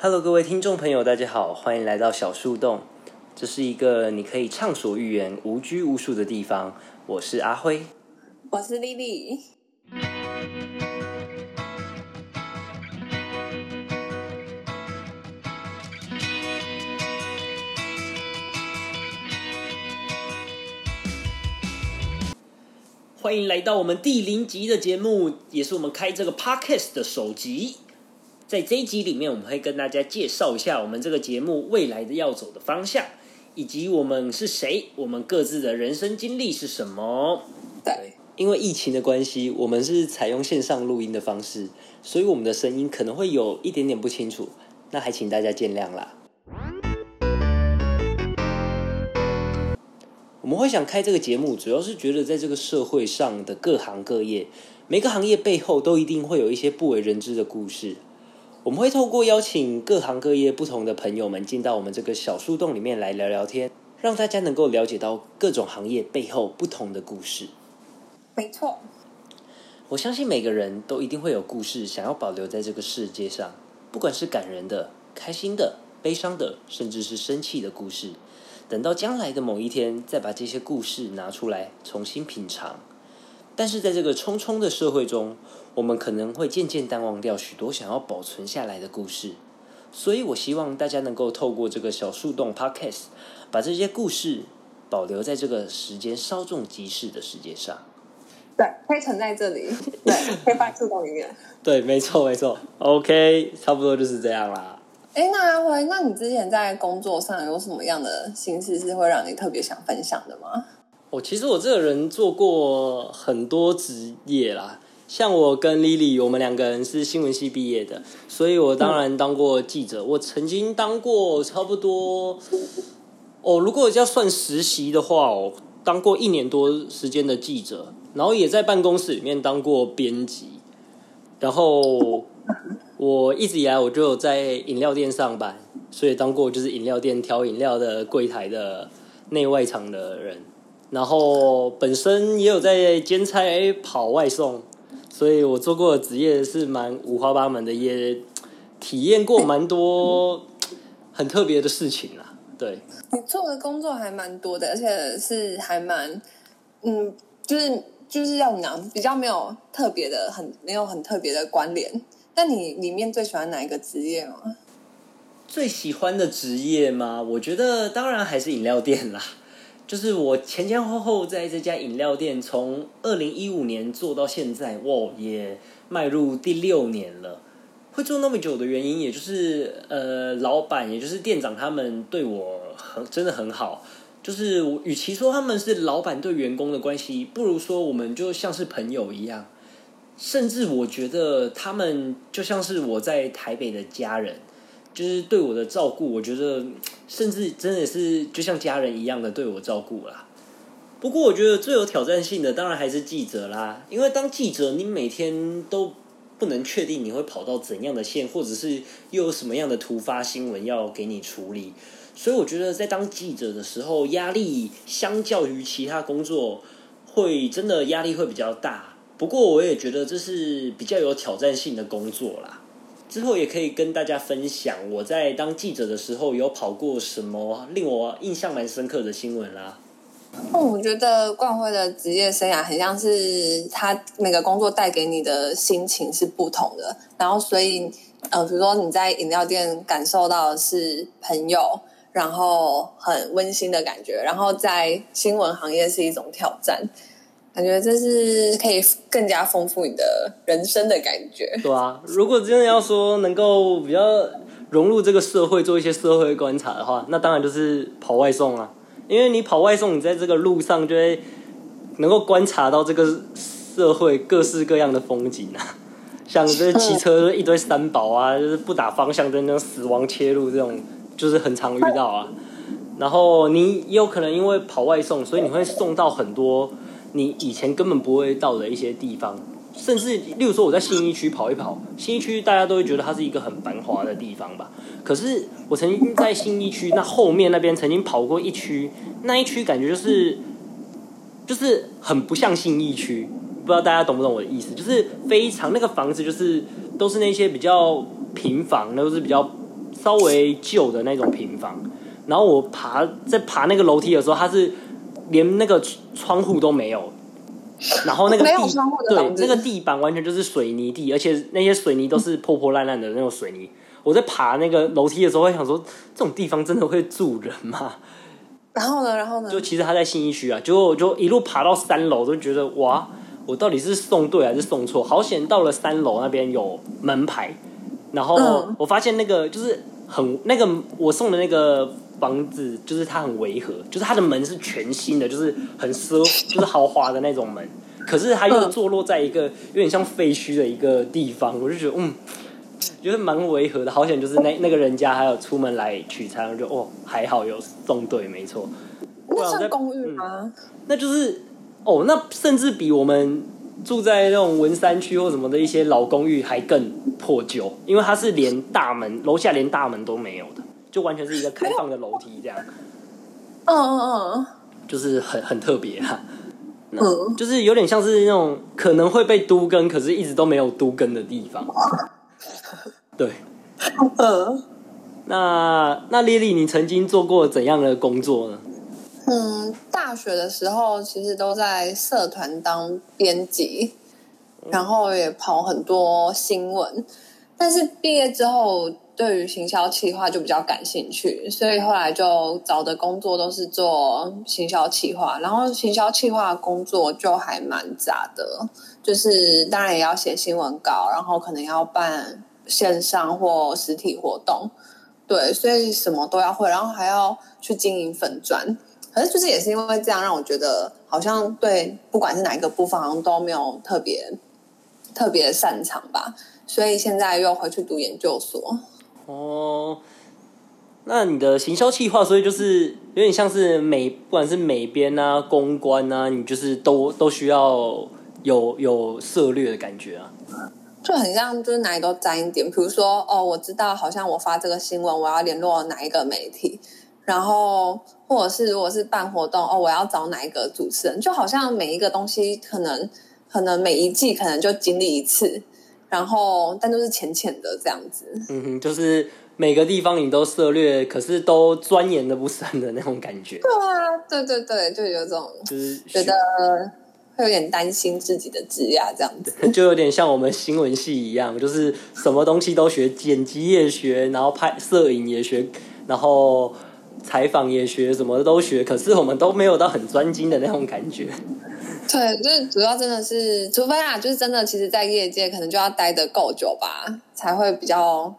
Hello，各位听众朋友，大家好，欢迎来到小树洞。这是一个你可以畅所欲言、无拘无束的地方。我是阿辉，我是丽丽。欢迎来到我们第零集的节目，也是我们开这个 podcast 的首集。在这一集里面，我们会跟大家介绍一下我们这个节目未来的要走的方向，以及我们是谁，我们各自的人生经历是什么。对，因为疫情的关系，我们是采用线上录音的方式，所以我们的声音可能会有一点点不清楚，那还请大家见谅啦。我们会想开这个节目，主要是觉得在这个社会上的各行各业，每个行业背后都一定会有一些不为人知的故事。我们会透过邀请各行各业不同的朋友们进到我们这个小树洞里面来聊聊天，让大家能够了解到各种行业背后不同的故事。没错，我相信每个人都一定会有故事想要保留在这个世界上，不管是感人的、开心的、悲伤的，甚至是生气的故事。等到将来的某一天，再把这些故事拿出来重新品尝。但是在这个匆匆的社会中，我们可能会渐渐淡忘掉许多想要保存下来的故事。所以我希望大家能够透过这个小树洞 Podcast，把这些故事保留在这个时间稍纵即逝的世界上。对，可以存在这里，对，可以放在树洞里面。对，没错，没错。OK，差不多就是这样啦。哎，那阿辉，那你之前在工作上有什么样的心事是会让你特别想分享的吗？哦，其实我这个人做过很多职业啦，像我跟 Lily，我们两个人是新闻系毕业的，所以我当然当过记者。我曾经当过差不多，哦，如果要算实习的话，哦，当过一年多时间的记者，然后也在办公室里面当过编辑，然后。我一直以来我就有在饮料店上班，所以当过就是饮料店调饮料的柜台的内外场的人，然后本身也有在兼差跑外送，所以我做过的职业是蛮五花八门的，也体验过蛮多很特别的事情啦。对，你做的工作还蛮多的，而且是还蛮嗯，就是就是要讲比较没有特别的，很没有很特别的关联。那你里面最喜欢哪一个职业吗？最喜欢的职业吗？我觉得当然还是饮料店啦。就是我前前后后在这家饮料店，从二零一五年做到现在，哇，也迈入第六年了。会做那么久的原因，也就是呃，老板也就是店长他们对我很真的很好。就是与其说他们是老板对员工的关系，不如说我们就像是朋友一样。甚至我觉得他们就像是我在台北的家人，就是对我的照顾，我觉得甚至真的是就像家人一样的对我照顾啦。不过我觉得最有挑战性的当然还是记者啦，因为当记者，你每天都不能确定你会跑到怎样的线，或者是又有什么样的突发新闻要给你处理，所以我觉得在当记者的时候，压力相较于其他工作，会真的压力会比较大。不过我也觉得这是比较有挑战性的工作啦。之后也可以跟大家分享我在当记者的时候有跑过什么令我印象蛮深刻的新闻啦。哦，我觉得冠辉的职业生涯很像是他每个工作带给你的心情是不同的。然后所以呃，比如说你在饮料店感受到的是朋友，然后很温馨的感觉，然后在新闻行业是一种挑战。感觉这是可以更加丰富你的人生的感觉。对啊，如果真的要说能够比较融入这个社会，做一些社会观察的话，那当然就是跑外送啊。因为你跑外送，你在这个路上就会能够观察到这个社会各式各样的风景啊。像这骑车一堆三宝啊，就是不打方向灯那种死亡切入这种，就是很常遇到啊。然后你也有可能因为跑外送，所以你会送到很多。你以前根本不会到的一些地方，甚至例如说我在新一区跑一跑，新一区大家都会觉得它是一个很繁华的地方吧。可是我曾经在新一区那后面那边曾经跑过一区，那一区感觉就是就是很不像新一区，不知道大家懂不懂我的意思？就是非常那个房子就是都是那些比较平房，都是比较稍微旧的那种平房，然后我爬在爬那个楼梯的时候，它是连那个窗户都没有，然后那个没有地窗户的对那个地板完全就是水泥地，而且那些水泥都是破破烂烂的那种水泥。我在爬那个楼梯的时候，会想说，这种地方真的会住人吗？然后呢，然后呢？就其实他在信义区啊，结果我就一路爬到三楼，都觉得哇，我到底是送对还是送错？好险到了三楼那边有门牌，然后嗯我发现那个就是很那个我送的那个房子，就是它很违和，就是它的门是全新的，就是很奢，就是豪华的那种门，可是它又坐落在一个有点像废墟的一个地方，我就觉得嗯。觉得蛮违和的，好险就是那那个人家还有出门来取餐，我就哦还好有送对，没错。那我在算公寓吗？那就是哦，那甚至比我们住在那种文山区或什么的一些老公寓还更破旧，因为它是连大门楼下连大门都没有的，就完全是一个开放的楼梯这样，嗯嗯嗯就是很很特别啊。嗯，就是有点像是那种可能会被都更，可是一直都没有都更的地方。对，嗯。那那丽丽，你曾经做过怎样的工作呢？嗯，大学的时候其实都在社团当编辑，然后也跑很多新闻，但是毕业之后对于行销企划就比较感兴趣，所以后来就找的工作都是做行销企划，然后行销企划工作就还蛮杂的，就是当然也要写新闻稿，然后可能要办线上或实体活动，对，所以什么都要会，然后还要去经营粉砖。可是就是也是因为这样，让我觉得好像对不管是哪一个部分，好像都没有特别特别擅长吧。所以现在又回去读研究所。哦，那你的行销计划，所以就是有点像是美，不管是美编啊、公关啊，你就是都都需要有有涉略的感觉啊。就很像，就是哪里都沾一点。比如说，哦，我知道，好像我发这个新闻，我要联络哪一个媒体，然后或者是如果是办活动，哦，我要找哪一个主持人，就好像每一个东西可能可能每一季可能就经历一次，然后但都是浅浅的这样子。嗯哼，就是每个地方你都涉略，可是都钻研的不深的那种感觉，对啊，对对对，就有种就是觉得会有点担心自己的职业这样子。就有点像我们新闻系一样，就是什么东西都学，剪辑也学，然后拍摄影也学，然后采访也学，什么都学，可是我们都没有到很专精的那种感觉。对，就是主要真的是，除非啊，就是真的，其实，在业界可能就要待得够久吧，才会比较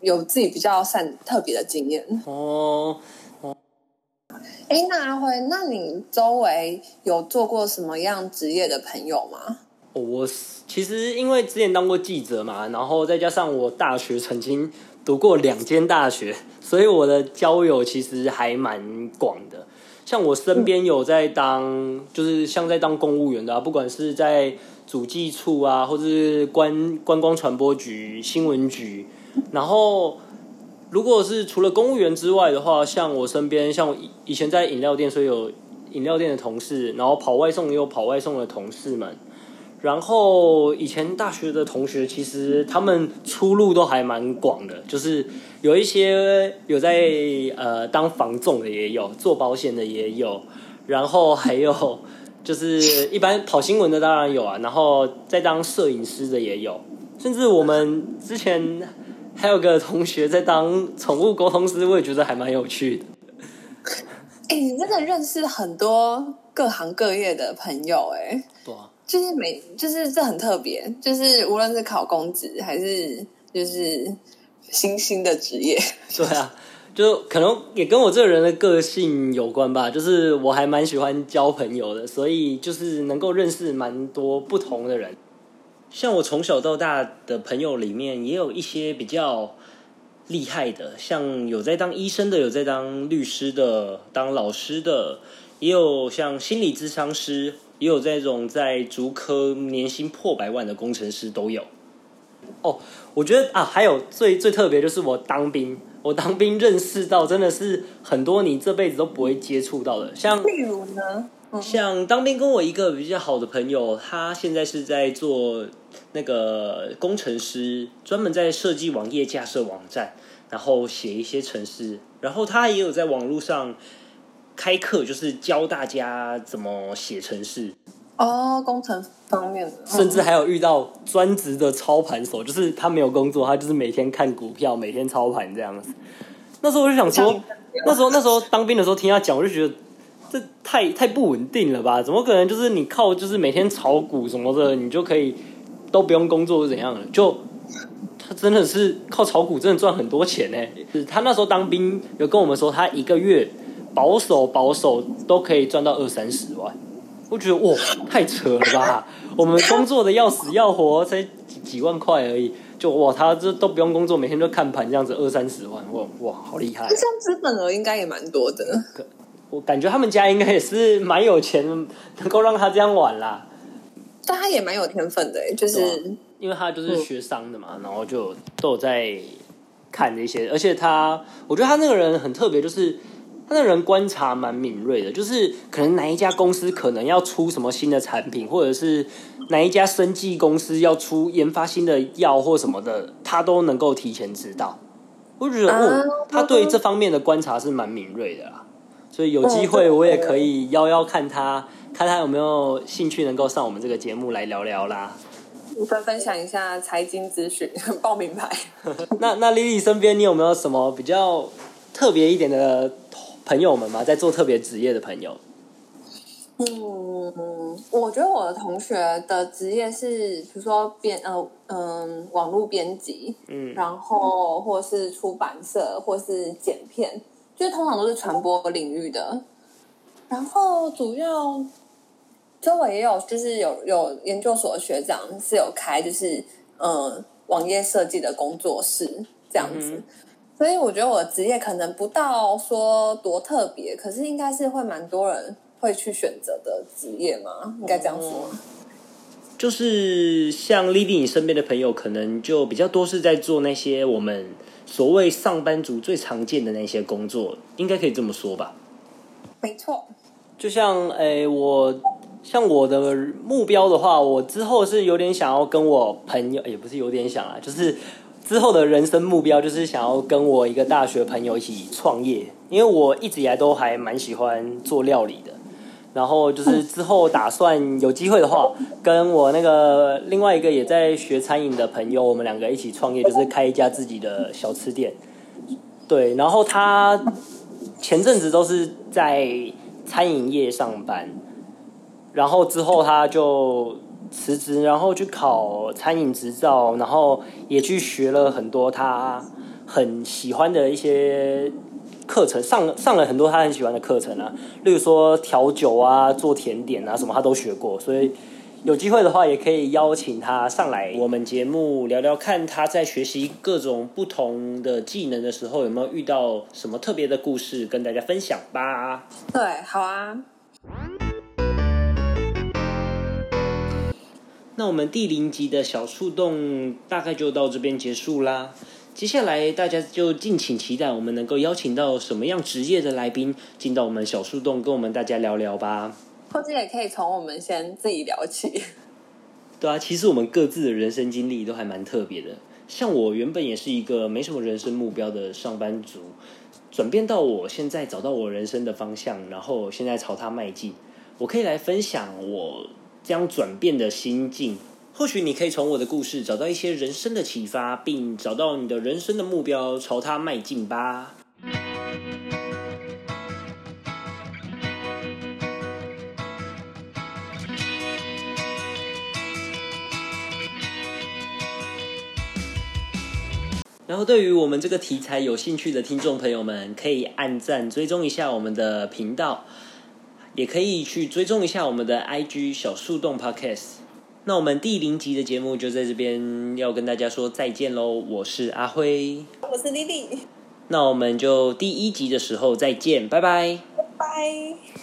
有自己比较擅特别的经验。哦，哎，那阿辉，那你周围有做过什么样职业的朋友吗？我其实因为之前当过记者嘛，然后再加上我大学曾经读过两间大学，所以我的交友其实还蛮广的。像我身边有在当，就是像在当公务员的、啊，不管是在主计处啊，或者是观观光传播局、新闻局，然后如果是除了公务员之外的话，像我身边，像我以以前在饮料店，所以有饮料店的同事，然后跑外送也有跑外送的同事们。然后以前大学的同学，其实他们出路都还蛮广的，就是有一些有在呃当房仲的也有，做保险的也有，然后还有就是一般跑新闻的当然有啊，然后在当摄影师的也有，甚至我们之前还有个同学在当宠物沟通师，我也觉得还蛮有趣的。哎，你真的认识很多各行各业的朋友哎。对啊，就是每就是这很特别，就是无论是考公职还是就是新兴的职业，对啊，就可能也跟我这个人的个性有关吧，就是我还蛮喜欢交朋友的，所以就是能够认识蛮多不同的人。像我从小到大的朋友里面，也有一些比较厉害的，像有在当医生的，有在当律师的，当老师的，也有像心理咨商师，也有这种在竹科年薪破百万的工程师都有。哦，我觉得啊，还有最最特别就是我当兵，我当兵认识到真的是很多你这辈子都不会接触到的，像例如呢，像当兵跟我一个比较好的朋友，他现在是在做那个工程师，专门在设计网页、架设网站，然后写一些程式，然后他也有在网络上开课，就是教大家怎么写程式。哦，工程方面的，甚至还有遇到专职的操盘手，就是他没有工作，他就是每天看股票，每天操盘这样子。那时候我就想说，那时候那时候当兵的时候听他讲，我就觉得这太太不稳定了吧？怎么可能就是你靠就是每天炒股什么的，你就可以都不用工作是怎样的？就他真的是靠炒股，真的赚很多钱呢。他那时候当兵有跟我们说，他一个月保守保守都可以赚到二三十万。我觉得哇，太扯了吧！我们工作的要死要活，才几几万块而已，就哇，他这都不用工作，每天都看盘，这样子二三十万，哇哇，好厉害！这样资本额应该也蛮多的。我感觉他们家应该也是蛮有钱，能够让他这样玩啦。但他也蛮有天分的，就是因为他就是学商的嘛，然后就都有在看这些，而且他，我觉得他那个人很特别，就是。他的人观察蛮敏锐的，就是可能哪一家公司可能要出什么新的产品，或者是哪一家生技公司要出研发新的药或什么的，他都能够提前知道。我觉得哦，他对这方面的观察是蛮敏锐的啦。所以有机会我也可以邀邀看他，看他有没有兴趣能够上我们这个节目来聊聊啦。分分享一下财经资讯，报名牌。那那丽丽身边你有没有什么比较特别一点的？朋友们嘛，在做特别职业的朋友。嗯，我觉得我的同学的职业是，比如说编呃嗯网络编辑，嗯，然后或是出版社，或是剪片，就是通常都是传播领域的。然后主要周围也有，就是有有研究所的学长是有开，就是嗯网页设计的工作室这样子。所以我觉得我的职业可能不到说多特别，可是应该是会蛮多人会去选择的职业嘛，应该这样说。就是像丽丽你身边的朋友，可能就比较多是在做那些我们所谓上班族最常见的那些工作，应该可以这么说吧？没错。就像诶，我像我的目标的话，我之后是有点想要跟我朋友，也不是有点想啊，就是。之后的人生目标就是想要跟我一个大学朋友一起创业，因为我一直以来都还蛮喜欢做料理的。然后就是之后打算有机会的话，跟我那个另外一个也在学餐饮的朋友，我们两个一起创业，就是开一家自己的小吃店。对，然后他前阵子都是在餐饮业上班，然后之后他就。辞职，然后去考餐饮执照，然后也去学了很多他很喜欢的一些课程，上上了很多他很喜欢的课程啊，例如说调酒啊、做甜点啊什么，他都学过。所以有机会的话，也可以邀请他上来我们节目聊聊，看他在学习各种不同的技能的时候，有没有遇到什么特别的故事跟大家分享吧。对，好啊。那我们第零集的小树洞大概就到这边结束啦。接下来大家就敬请期待，我们能够邀请到什么样职业的来宾进到我们小树洞，跟我们大家聊聊吧。或者也可以从我们先自己聊起。对啊，其实我们各自的人生经历都还蛮特别的。像我原本也是一个没什么人生目标的上班族，转变到我现在找到我人生的方向，然后现在朝它迈进。我可以来分享我。这样转变的心境，或许你可以从我的故事找到一些人生的启发，并找到你的人生的目标，朝它迈进吧。然后，对于我们这个题材有兴趣的听众朋友们，可以按赞追踪一下我们的频道。也可以去追踪一下我们的 IG 小树洞 Podcast。那我们第零集的节目就在这边要跟大家说再见喽！我是阿辉，我是丽丽。那我们就第一集的时候再见，拜拜，拜拜。